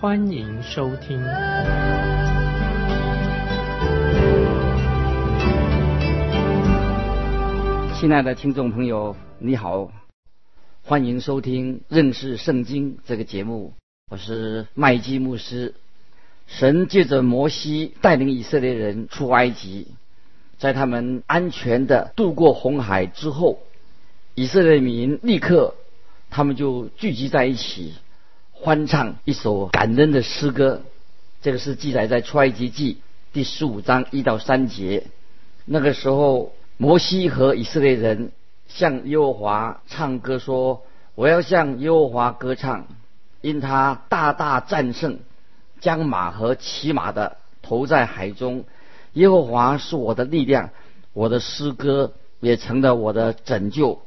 欢迎收听。亲爱的听众朋友，你好，欢迎收听认识圣经这个节目，我是麦基牧师。神借着摩西带领以色列人出埃及，在他们安全的渡过红海之后，以色列民立刻他们就聚集在一起，欢唱一首感恩的诗歌。这个是记载在出埃及记第十五章一到三节。那个时候。摩西和以色列人向耶和华唱歌说：“我要向耶和华歌唱，因他大大战胜，将马和骑马的投在海中。耶和华是我的力量，我的诗歌也成了我的拯救。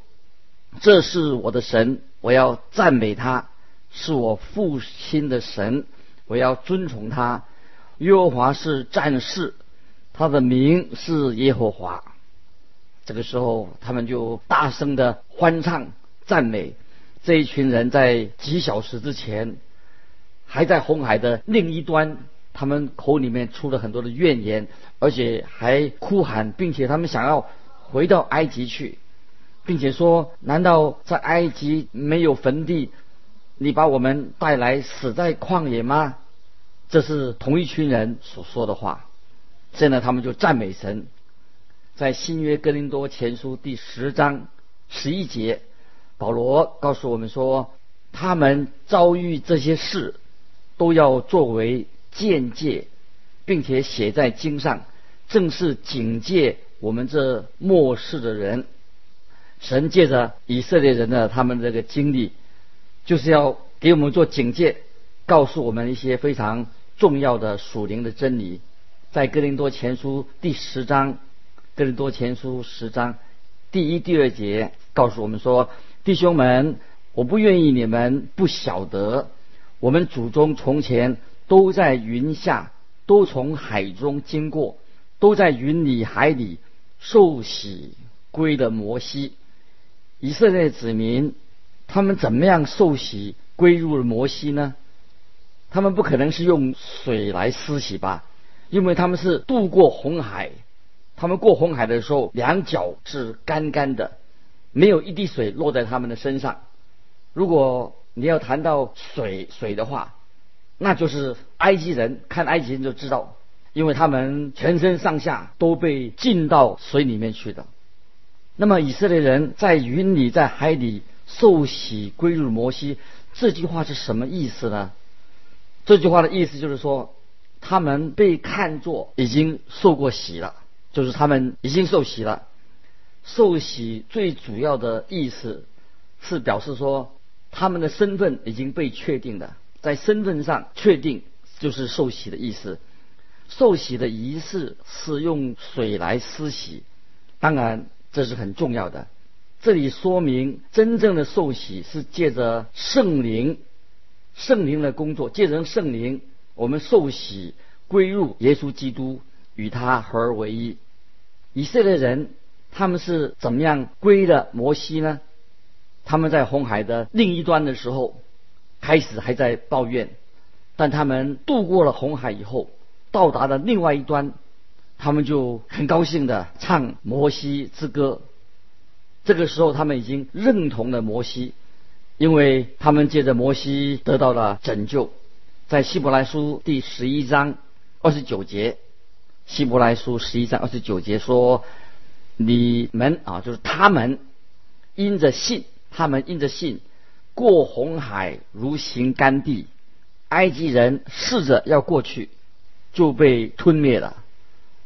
这是我的神，我要赞美他，是我父亲的神，我要尊崇他。耶和华是战士，他的名是耶和华。”这个时候，他们就大声的欢唱赞美。这一群人在几小时之前，还在红海的另一端，他们口里面出了很多的怨言，而且还哭喊，并且他们想要回到埃及去，并且说：难道在埃及没有坟地？你把我们带来死在旷野吗？这是同一群人所说的话。现在他们就赞美神。在新约哥林多前书第十章十一节，保罗告诉我们说，他们遭遇这些事，都要作为见戒，并且写在经上，正是警戒我们这末世的人。神借着以色列人的他们这个经历，就是要给我们做警戒，告诉我们一些非常重要的属灵的真理。在哥林多前书第十章。哥林多前书十章第一、第二节告诉我们说：“弟兄们，我不愿意你们不晓得，我们祖宗从前都在云下，都从海中经过，都在云里海里受洗归的摩西。以色列子民，他们怎么样受洗归入了摩西呢？他们不可能是用水来施洗吧？因为他们是渡过红海。”他们过红海的时候，两脚是干干的，没有一滴水落在他们的身上。如果你要谈到水水的话，那就是埃及人看埃及人就知道，因为他们全身上下都被浸到水里面去的。那么以色列人在云里在海里受洗归入摩西，这句话是什么意思呢？这句话的意思就是说，他们被看作已经受过洗了。就是他们已经受洗了，受洗最主要的意思是表示说他们的身份已经被确定了，在身份上确定就是受洗的意思。受洗的仪式是用水来施洗，当然这是很重要的。这里说明真正的受洗是借着圣灵，圣灵的工作，借着圣灵，我们受洗归入耶稣基督。与他合而为一。以色列人他们是怎么样归的摩西呢？他们在红海的另一端的时候，开始还在抱怨，但他们渡过了红海以后，到达了另外一端，他们就很高兴的唱摩西之歌。这个时候，他们已经认同了摩西，因为他们借着摩西得到了拯救。在希伯来书第十一章二十九节。希伯来书十一章二十九节说：“你们啊，就是他们，因着信，他们因着信，过红海如行干地。埃及人试着要过去，就被吞灭了。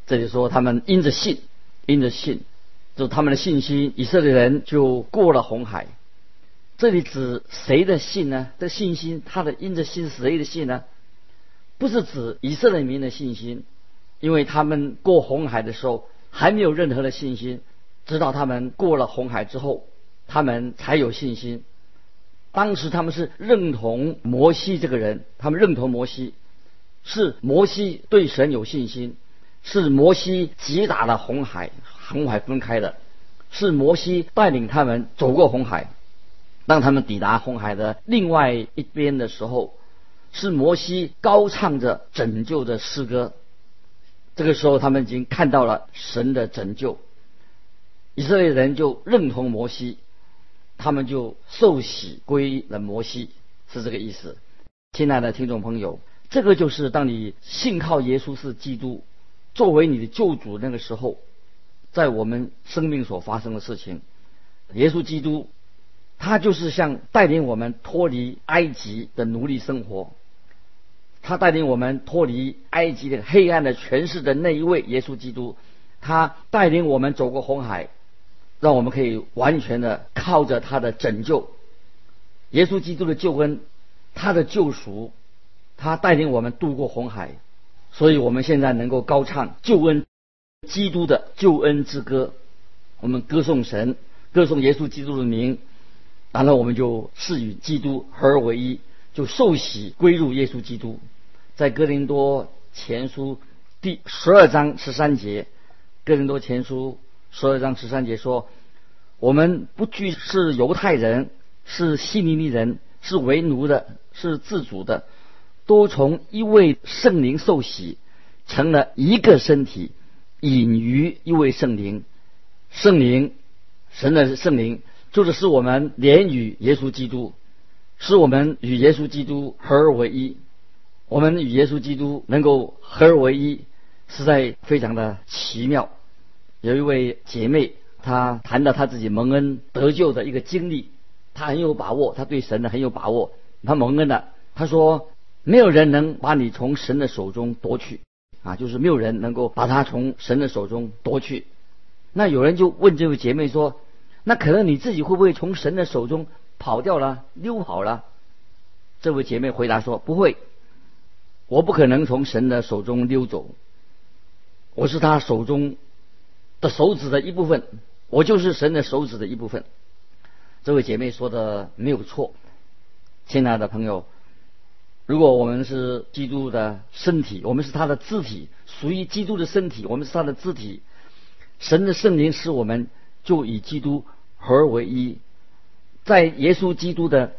这里说他们因着信，因着信，就他们的信心，以色列人就过了红海。这里指谁的信呢？这信心，他的因着信谁的信呢？不是指以色列民的信心，因为他们过红海的时候还没有任何的信心，直到他们过了红海之后，他们才有信心。当时他们是认同摩西这个人，他们认同摩西，是摩西对神有信心，是摩西击打了红海，红海分开的，是摩西带领他们走过红海。当他们抵达红海的另外一边的时候，是摩西高唱着拯救的诗歌。这个时候，他们已经看到了神的拯救，以色列人就认同摩西，他们就受洗归了摩西，是这个意思。亲爱的听众朋友，这个就是当你信靠耶稣是基督作为你的救主那个时候，在我们生命所发生的事情。耶稣基督。他就是像带领我们脱离埃及的奴隶生活，他带领我们脱离埃及的黑暗的权势的那一位耶稣基督，他带领我们走过红海，让我们可以完全的靠着他的拯救，耶稣基督的救恩，他的救赎，他带领我们渡过红海，所以我们现在能够高唱救恩，基督的救恩之歌，我们歌颂神，歌颂耶稣基督的名。然后我们就是与基督合而为一，就受洗归入耶稣基督。在哥林多前书第十二章十三节，哥林多前书十二章十三节说：“我们不惧是犹太人，是希利尼人，是为奴的，是自主的，都从一位圣灵受洗，成了一个身体，隐于一位圣灵。圣灵，神的圣灵。”就是使我们连与耶稣基督，使我们与耶稣基督合而为一。我们与耶稣基督能够合而为一，实在非常的奇妙。有一位姐妹，她谈到她自己蒙恩得救的一个经历，她很有把握，她对神呢很有把握。她蒙恩的，她说：“没有人能把你从神的手中夺去啊，就是没有人能够把他从神的手中夺去。”那有人就问这位姐妹说。那可能你自己会不会从神的手中跑掉了、溜跑了？这位姐妹回答说：“不会，我不可能从神的手中溜走。我是他手中的手指的一部分，我就是神的手指的一部分。”这位姐妹说的没有错，亲爱的朋友，如果我们是基督的身体，我们是他的肢体，属于基督的身体，我们是他的肢体，神的圣灵使我们就以基督。合而为一，在耶稣基督的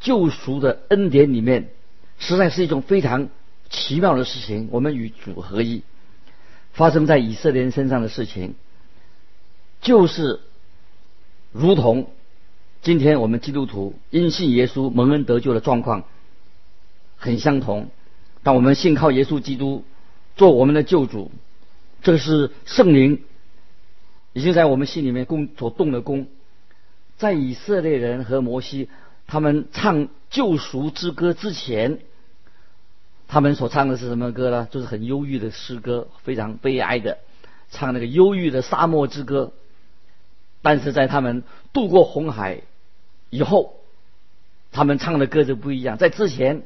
救赎的恩典里面，实在是一种非常奇妙的事情。我们与主合一，发生在以色列人身上的事情，就是如同今天我们基督徒因信耶稣蒙恩得救的状况很相同。当我们信靠耶稣基督做我们的救主，这是圣灵。已经在我们心里面工所动的工，在以色列人和摩西他们唱救赎之歌之前，他们所唱的是什么歌呢？就是很忧郁的诗歌，非常悲哀的，唱那个忧郁的沙漠之歌。但是在他们渡过红海以后，他们唱的歌就不一样。在之前，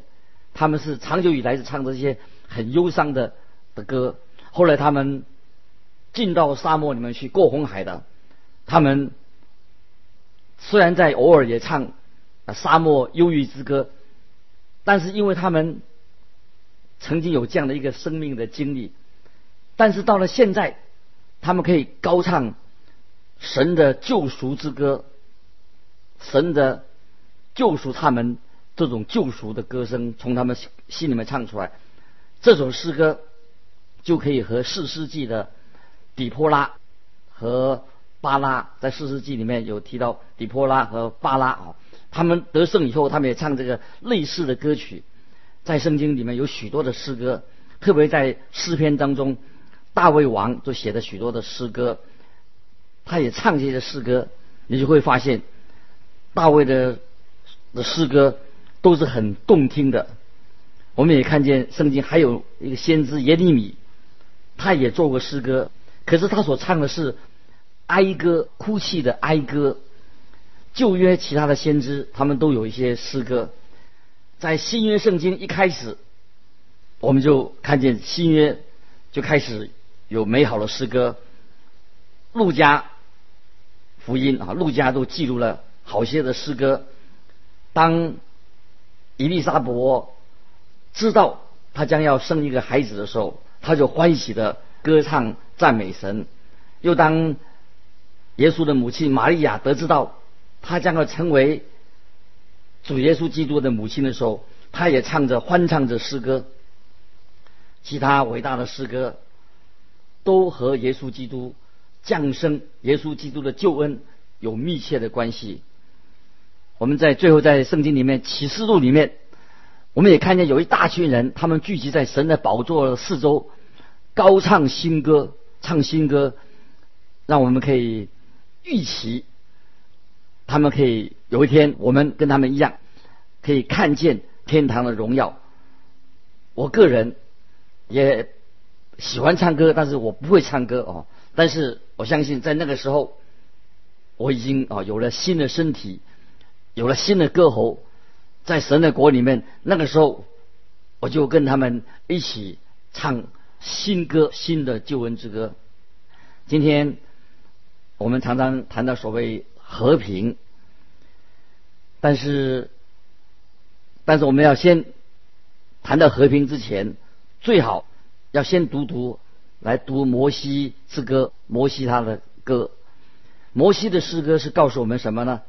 他们是长久以来是唱这些很忧伤的的歌，后来他们。进到沙漠里面去过红海的，他们虽然在偶尔也唱啊沙漠忧郁之歌，但是因为他们曾经有这样的一个生命的经历，但是到了现在，他们可以高唱神的救赎之歌，神的救赎他们这种救赎的歌声从他们心里面唱出来，这首诗歌就可以和四世纪的。底波拉和巴拉在四世纪里面有提到底波拉和巴拉啊，他们得胜以后，他们也唱这个类似的歌曲，在圣经里面有许多的诗歌，特别在诗篇当中，大卫王就写的许多的诗歌，他也唱这些诗歌，你就会发现大卫的的诗歌都是很动听的。我们也看见圣经还有一个先知耶利米，他也做过诗歌。可是他所唱的是哀歌、哭泣的哀歌。旧约其他的先知，他们都有一些诗歌。在新约圣经一开始，我们就看见新约就开始有美好的诗歌。路加福音啊，路加都记录了好些的诗歌。当伊丽莎伯知道她将要生一个孩子的时候，她就欢喜的歌唱赞美神。又当耶稣的母亲玛利亚得知到他将要成为主耶稣基督的母亲的时候，他也唱着欢唱着诗歌。其他伟大的诗歌都和耶稣基督。降生耶稣基督的救恩有密切的关系。我们在最后在圣经里面启示录里面，我们也看见有一大群人，他们聚集在神的宝座四周，高唱新歌，唱新歌，让我们可以预期，他们可以有一天我们跟他们一样，可以看见天堂的荣耀。我个人也喜欢唱歌，但是我不会唱歌哦。但是我相信，在那个时候，我已经啊有了新的身体，有了新的歌喉，在神的国里面，那个时候我就跟他们一起唱新歌，新的救恩之歌。今天我们常常谈到所谓和平，但是，但是我们要先谈到和平之前，最好要先读读。来读摩西之歌，摩西他的歌，摩西的诗歌是告诉我们什么呢？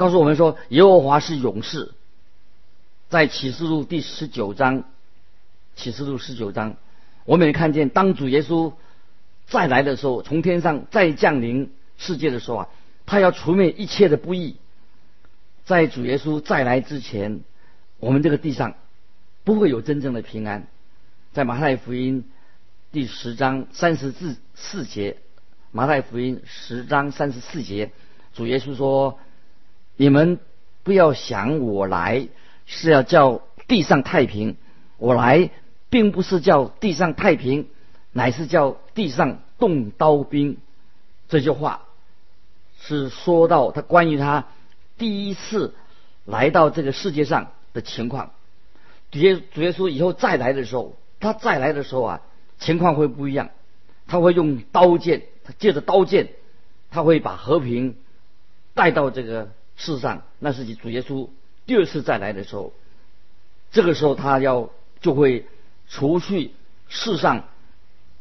告诉我们说，耶和华是勇士。在启示录第十九章，启示录十九章，我们也看见，当主耶稣再来的时候，从天上再降临世界的时候啊，他要除灭一切的不义。在主耶稣再来之前，我们这个地上不会有真正的平安。在马太福音。第十章三十至四节，马太福音十章三十四节，主耶稣说：“你们不要想我来是要叫地上太平，我来并不是叫地上太平，乃是叫地上动刀兵。”这句话是说到他关于他第一次来到这个世界上的情况。主耶主耶稣以后再来的时候，他再来的时候啊。情况会不一样，他会用刀剑，他借着刀剑，他会把和平带到这个世上。那是主耶稣第二次再来的时候，这个时候他要就会除去世上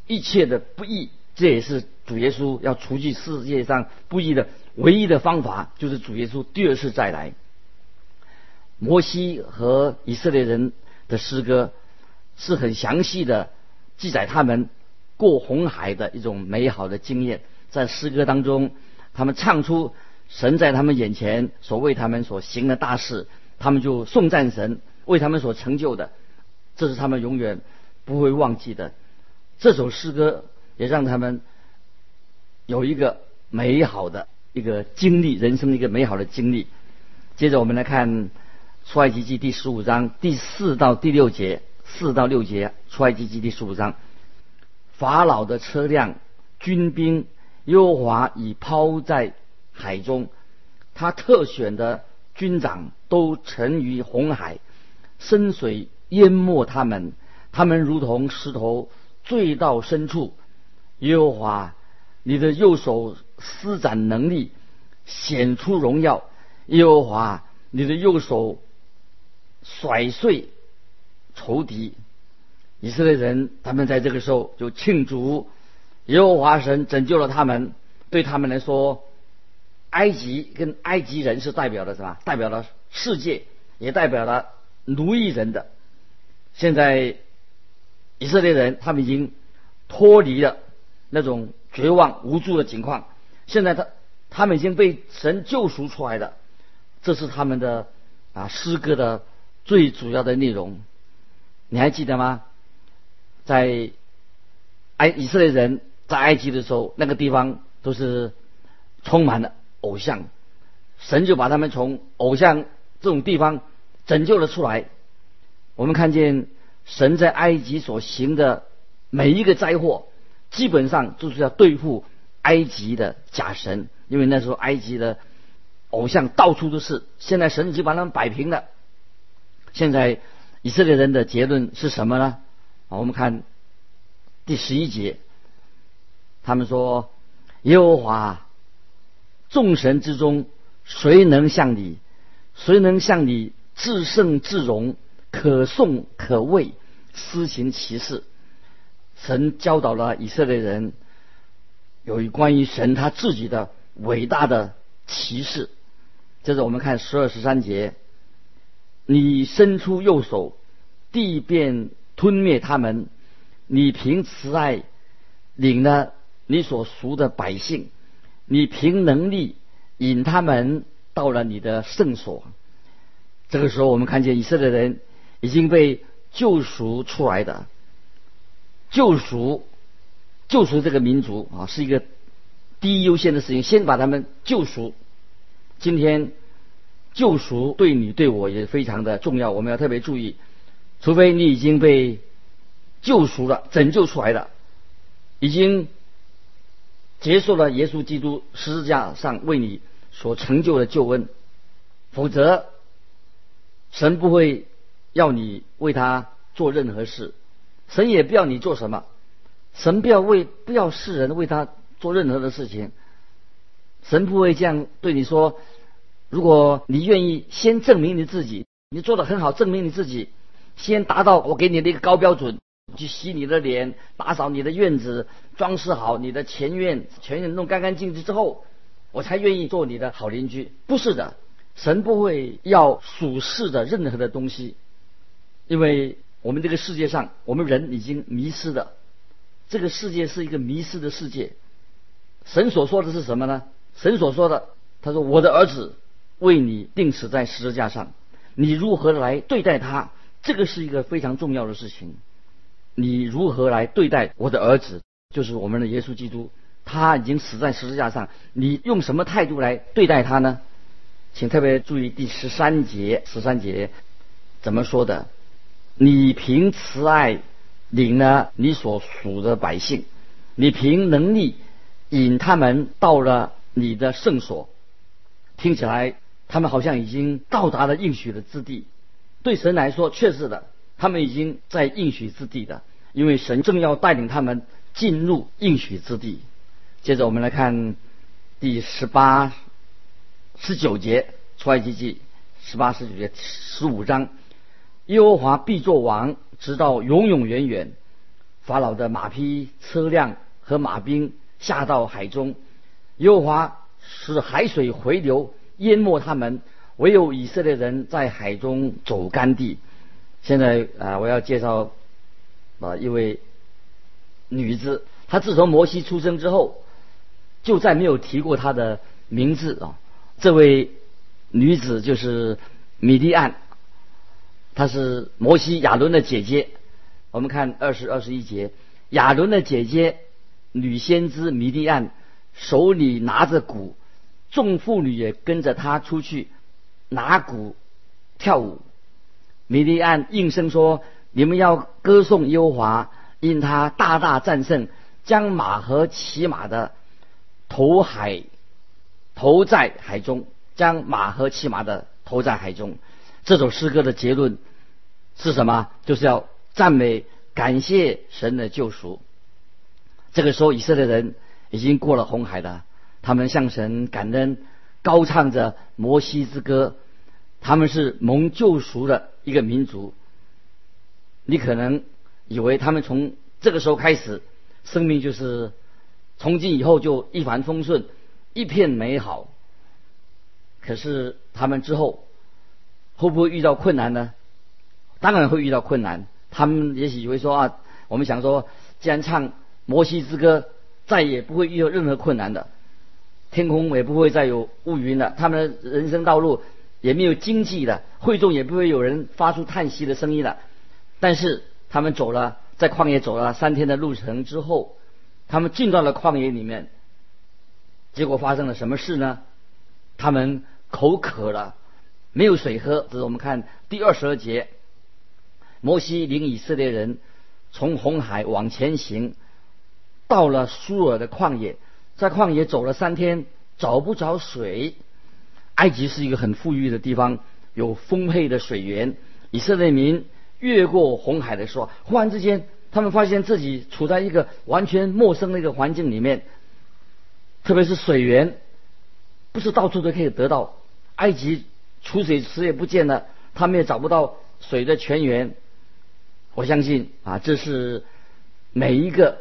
一切的不义。这也是主耶稣要除去世界上不义的唯一的方法，就是主耶稣第二次再来。摩西和以色列人的诗歌是很详细的。记载他们过红海的一种美好的经验，在诗歌当中，他们唱出神在他们眼前所为他们所行的大事，他们就颂赞神为他们所成就的，这是他们永远不会忘记的。这首诗歌也让他们有一个美好的一个经历，人生一个美好的经历。接着我们来看出埃及记第十五章第四到第六节。四到六节，出埃及记第十五章，法老的车辆、军兵，耶和华已抛在海中，他特选的军长都沉于红海，深水淹没他们，他们如同石头坠到深处。耶和华，你的右手施展能力，显出荣耀。耶和华，你的右手甩碎。仇敌，以色列人，他们在这个时候就庆祝耶和华神拯救了他们。对他们来说，埃及跟埃及人是代表的什么？代表了世界，也代表了奴役人的。现在以色列人他们已经脱离了那种绝望无助的情况。现在他他们已经被神救赎出来的，这是他们的啊诗歌的最主要的内容。你还记得吗？在埃以色列人在埃及的时候，那个地方都是充满了偶像，神就把他们从偶像这种地方拯救了出来。我们看见神在埃及所行的每一个灾祸，基本上就是要对付埃及的假神，因为那时候埃及的偶像到处都是。现在神已经把他们摆平了，现在。以色列人的结论是什么呢？啊，我们看第十一节，他们说：“耶和华众神之中，谁能像你？谁能像你至圣至荣，可颂可畏，施行其事？”神教导了以色列人有一关于神他自己的伟大的启示。接着我们看十二十三节：“你伸出右手，地便吞灭他们；你凭慈爱领了你所属的百姓，你凭能力引他们到了你的圣所。”这个时候，我们看见以色列人已经被救赎出来的。救赎，救赎这个民族啊，是一个第一优先的事情。先把他们救赎。今天救赎对你对我也非常的重要，我们要特别注意。除非你已经被救赎了、拯救出来的，已经结束了耶稣基督十字架上为你所成就的救恩，否则神不会要你为他做任何事。神也不要你做什么，神不要为不要世人为他做任何的事情，神不会这样对你说。如果你愿意先证明你自己，你做的很好，证明你自己，先达到我给你的一个高标准，去洗你的脸，打扫你的院子，装饰好你的前院，全院弄干干净净之后，我才愿意做你的好邻居。不是的，神不会要属世的任何的东西，因为。我们这个世界上，我们人已经迷失了。这个世界是一个迷失的世界。神所说的是什么呢？神所说的，他说：“我的儿子为你钉死在十字架上，你如何来对待他？这个是一个非常重要的事情。你如何来对待我的儿子？就是我们的耶稣基督，他已经死在十字架上，你用什么态度来对待他呢？请特别注意第十三节，十三节怎么说的？”你凭慈爱领了你所属的百姓，你凭能力引他们到了你的圣所。听起来他们好像已经到达了应许的之地。对神来说，确实的，他们已经在应许之地的，因为神正要带领他们进入应许之地。接着我们来看第十八、十九节出埃及记十八、十九节十五章。耶和华必作王，直到永永远远。法老的马匹、车辆和马兵下到海中，耶和华使海水回流，淹没他们。唯有以色列人在海中走干地。现在啊，我要介绍啊一位女子，她自从摩西出生之后，就再没有提过她的名字啊。这位女子就是米利安。她是摩西亚伦的姐姐，我们看二十二十一节，亚伦的姐姐女先知米利安手里拿着鼓，众妇女也跟着她出去拿鼓跳舞。米利安应声说：“你们要歌颂耶和华，因他大大战胜，将马和骑马的投海投在海中，将马和骑马的投在海中。”这首诗歌的结论。是什么？就是要赞美、感谢神的救赎。这个时候，以色列人已经过了红海的，他们向神感恩，高唱着摩西之歌。他们是蒙救赎的一个民族。你可能以为他们从这个时候开始，生命就是从今以后就一帆风顺、一片美好。可是他们之后会不会遇到困难呢？当然会遇到困难，他们也许会说啊，我们想说，既然唱摩西之歌，再也不会遇到任何困难的，天空也不会再有乌云了，他们的人生道路也没有经济了，会众也不会有人发出叹息的声音了。但是他们走了，在旷野走了三天的路程之后，他们进到了旷野里面，结果发生了什么事呢？他们口渴了，没有水喝。这是我们看第二十二节。摩西领以色列人从红海往前行，到了苏尔的旷野，在旷野走了三天，找不着水。埃及是一个很富裕的地方，有丰沛的水源。以色列民越过红海的时候，忽然之间他们发现自己处在一个完全陌生的一个环境里面，特别是水源，不是到处都可以得到。埃及储水池也不见了，他们也找不到水的泉源。我相信啊，这是每一个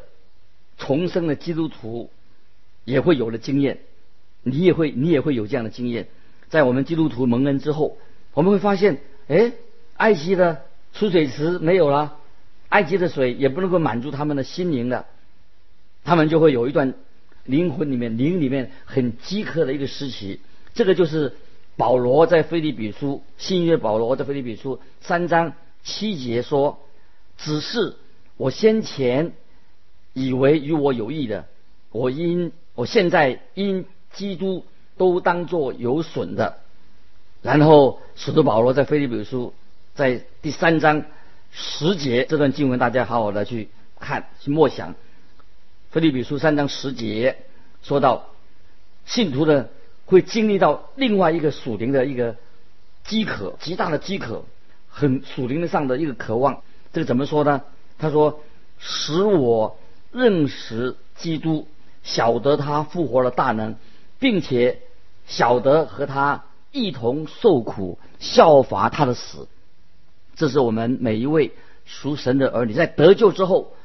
重生的基督徒也会有的经验。你也会，你也会有这样的经验。在我们基督徒蒙恩之后，我们会发现，哎，埃及的储水池没有了，埃及的水也不能够满足他们的心灵了，他们就会有一段灵魂里面、灵里面很饥渴的一个时期。这个就是保罗在腓立比书新约保罗在腓立比书三章七节说：“只是我先前以为与我有益的，我因我现在因。”基督都当作有损的，然后使徒保罗在腓立比书在第三章十节这段经文，大家好好的去看去默想。腓立比书三章十节说到，信徒的会经历到另外一个属灵的一个饥渴，极大的饥渴，很属灵的上的一个渴望。这个怎么说呢？他说：“使我认识基督，晓得他复活的大能。”并且晓得和他一同受苦，效法他的死，这是我们每一位属神的儿女在得救之后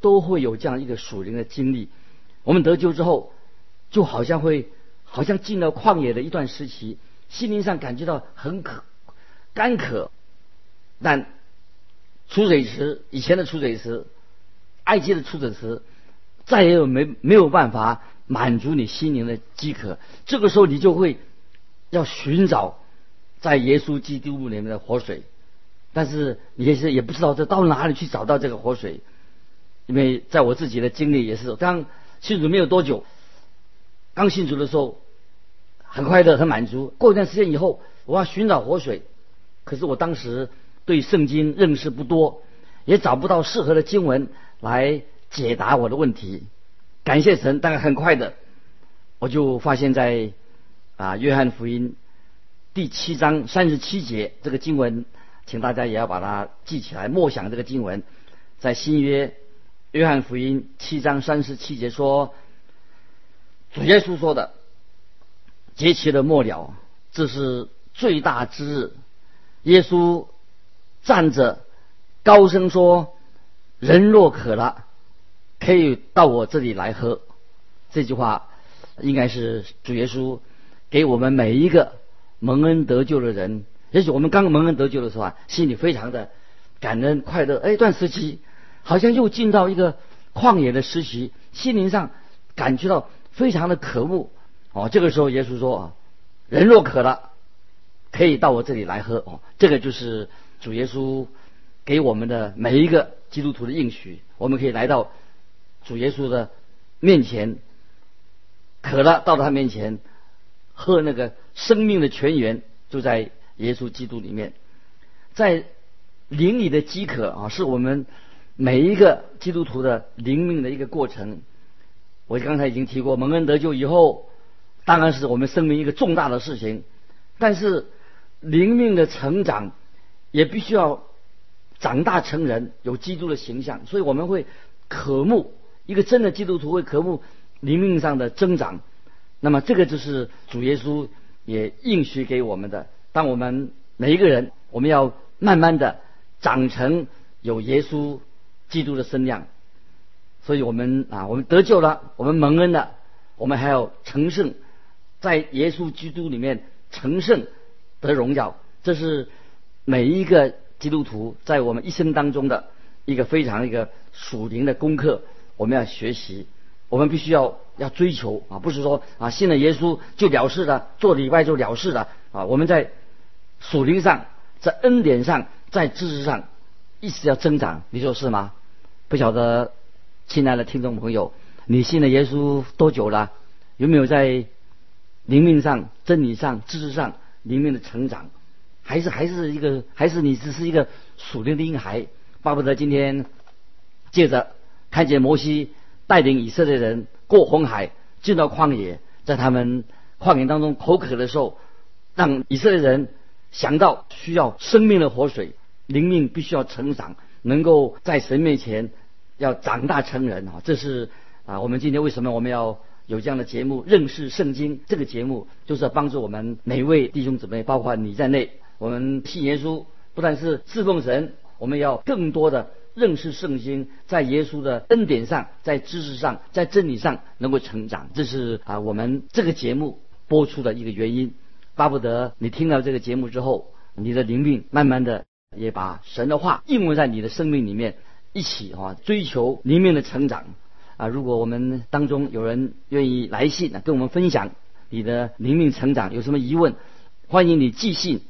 都会有这样一个属灵的经历。我们得救之后，就好像会好像进了旷野的一段时期，心灵上感觉到很渴、干渴。但出水池以前的出水池，埃及的出水池，再也有没没有办法。满足你心灵的饥渴，这个时候你就会要寻找在耶稣基督里面的活水，但是你也是也不知道这到哪里去找到这个活水，因为在我自己的经历也是，刚信主没有多久，刚信主的时候很快乐很满足，过一段时间以后我要寻找活水，可是我当时对圣经认识不多，也找不到适合的经文来解答我的问题。感谢神，但很快的，我就发现，在啊约翰福音第七章三十七节这个经文，请大家也要把它记起来，默想这个经文，在新约约翰福音七章三十七节说，主耶稣说的，节期的末了，这是最大之日，耶稣站着高声说，人若渴了。可以到我这里来喝，这句话应该是主耶稣给我们每一个蒙恩得救的人。也许我们刚蒙恩得救的时候啊，心里非常的感恩快乐。哎，一段时期好像又进到一个旷野的时期，心灵上感觉到非常的渴慕。哦，这个时候耶稣说啊，人若渴了，可以到我这里来喝。哦，这个就是主耶稣给我们的每一个基督徒的应许，我们可以来到。主耶稣的面前渴了，到他面前喝那个生命的泉源，就在耶稣基督里面。在灵里的饥渴啊，是我们每一个基督徒的灵命的一个过程。我刚才已经提过，蒙恩得救以后，当然是我们生命一个重大的事情。但是灵命的成长也必须要长大成人，有基督的形象，所以我们会渴慕。一个真的基督徒会渴慕灵命上的增长，那么这个就是主耶稣也应许给我们的。当我们每一个人，我们要慢慢的长成有耶稣基督的身量，所以我们啊，我们得救了，我们蒙恩了，我们还要成圣，在耶稣基督里面成圣得荣耀，这是每一个基督徒在我们一生当中的一个非常一个属灵的功课。我们要学习，我们必须要要追求啊！不是说啊信了耶稣就了事了，做礼拜就了事了啊！我们在属灵上，在恩典上，在知识上，一直要增长，你说是吗？不晓得，亲爱的听众朋友，你信了耶稣多久了？有没有在灵命上、真理上、知识上灵命的成长？还是还是一个，还是你只是一个属灵的婴孩？巴不得今天借着。看见摩西带领以色列人过红海，进到旷野，在他们旷野当中口渴的时候，让以色列人想到需要生命的活水，灵命必须要成长，能够在神面前要长大成人啊。这是啊，我们今天为什么我们要有这样的节目？认识圣经这个节目，就是要帮助我们每位弟兄姊妹，包括你在内，我们信耶稣，不但是侍奉神，我们要更多的认识圣经，在耶稣的恩典上，在知识上，在真理上能够成长。这是啊，我们这个节目播出的一个原因。巴不得你听到这个节目之后，你的灵命慢慢的也把神的话应用在你的生命里面，一起哈追求灵命的成长啊！如果我们当中有人愿意来信，跟我们分享你的灵命成长，有什么疑问，欢迎你寄信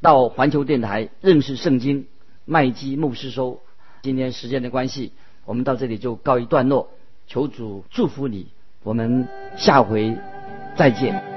到环球电台认识圣经麦基牧师收。今天时间的关系，我们到这里就告一段落，求主祝福你，我们下回再见。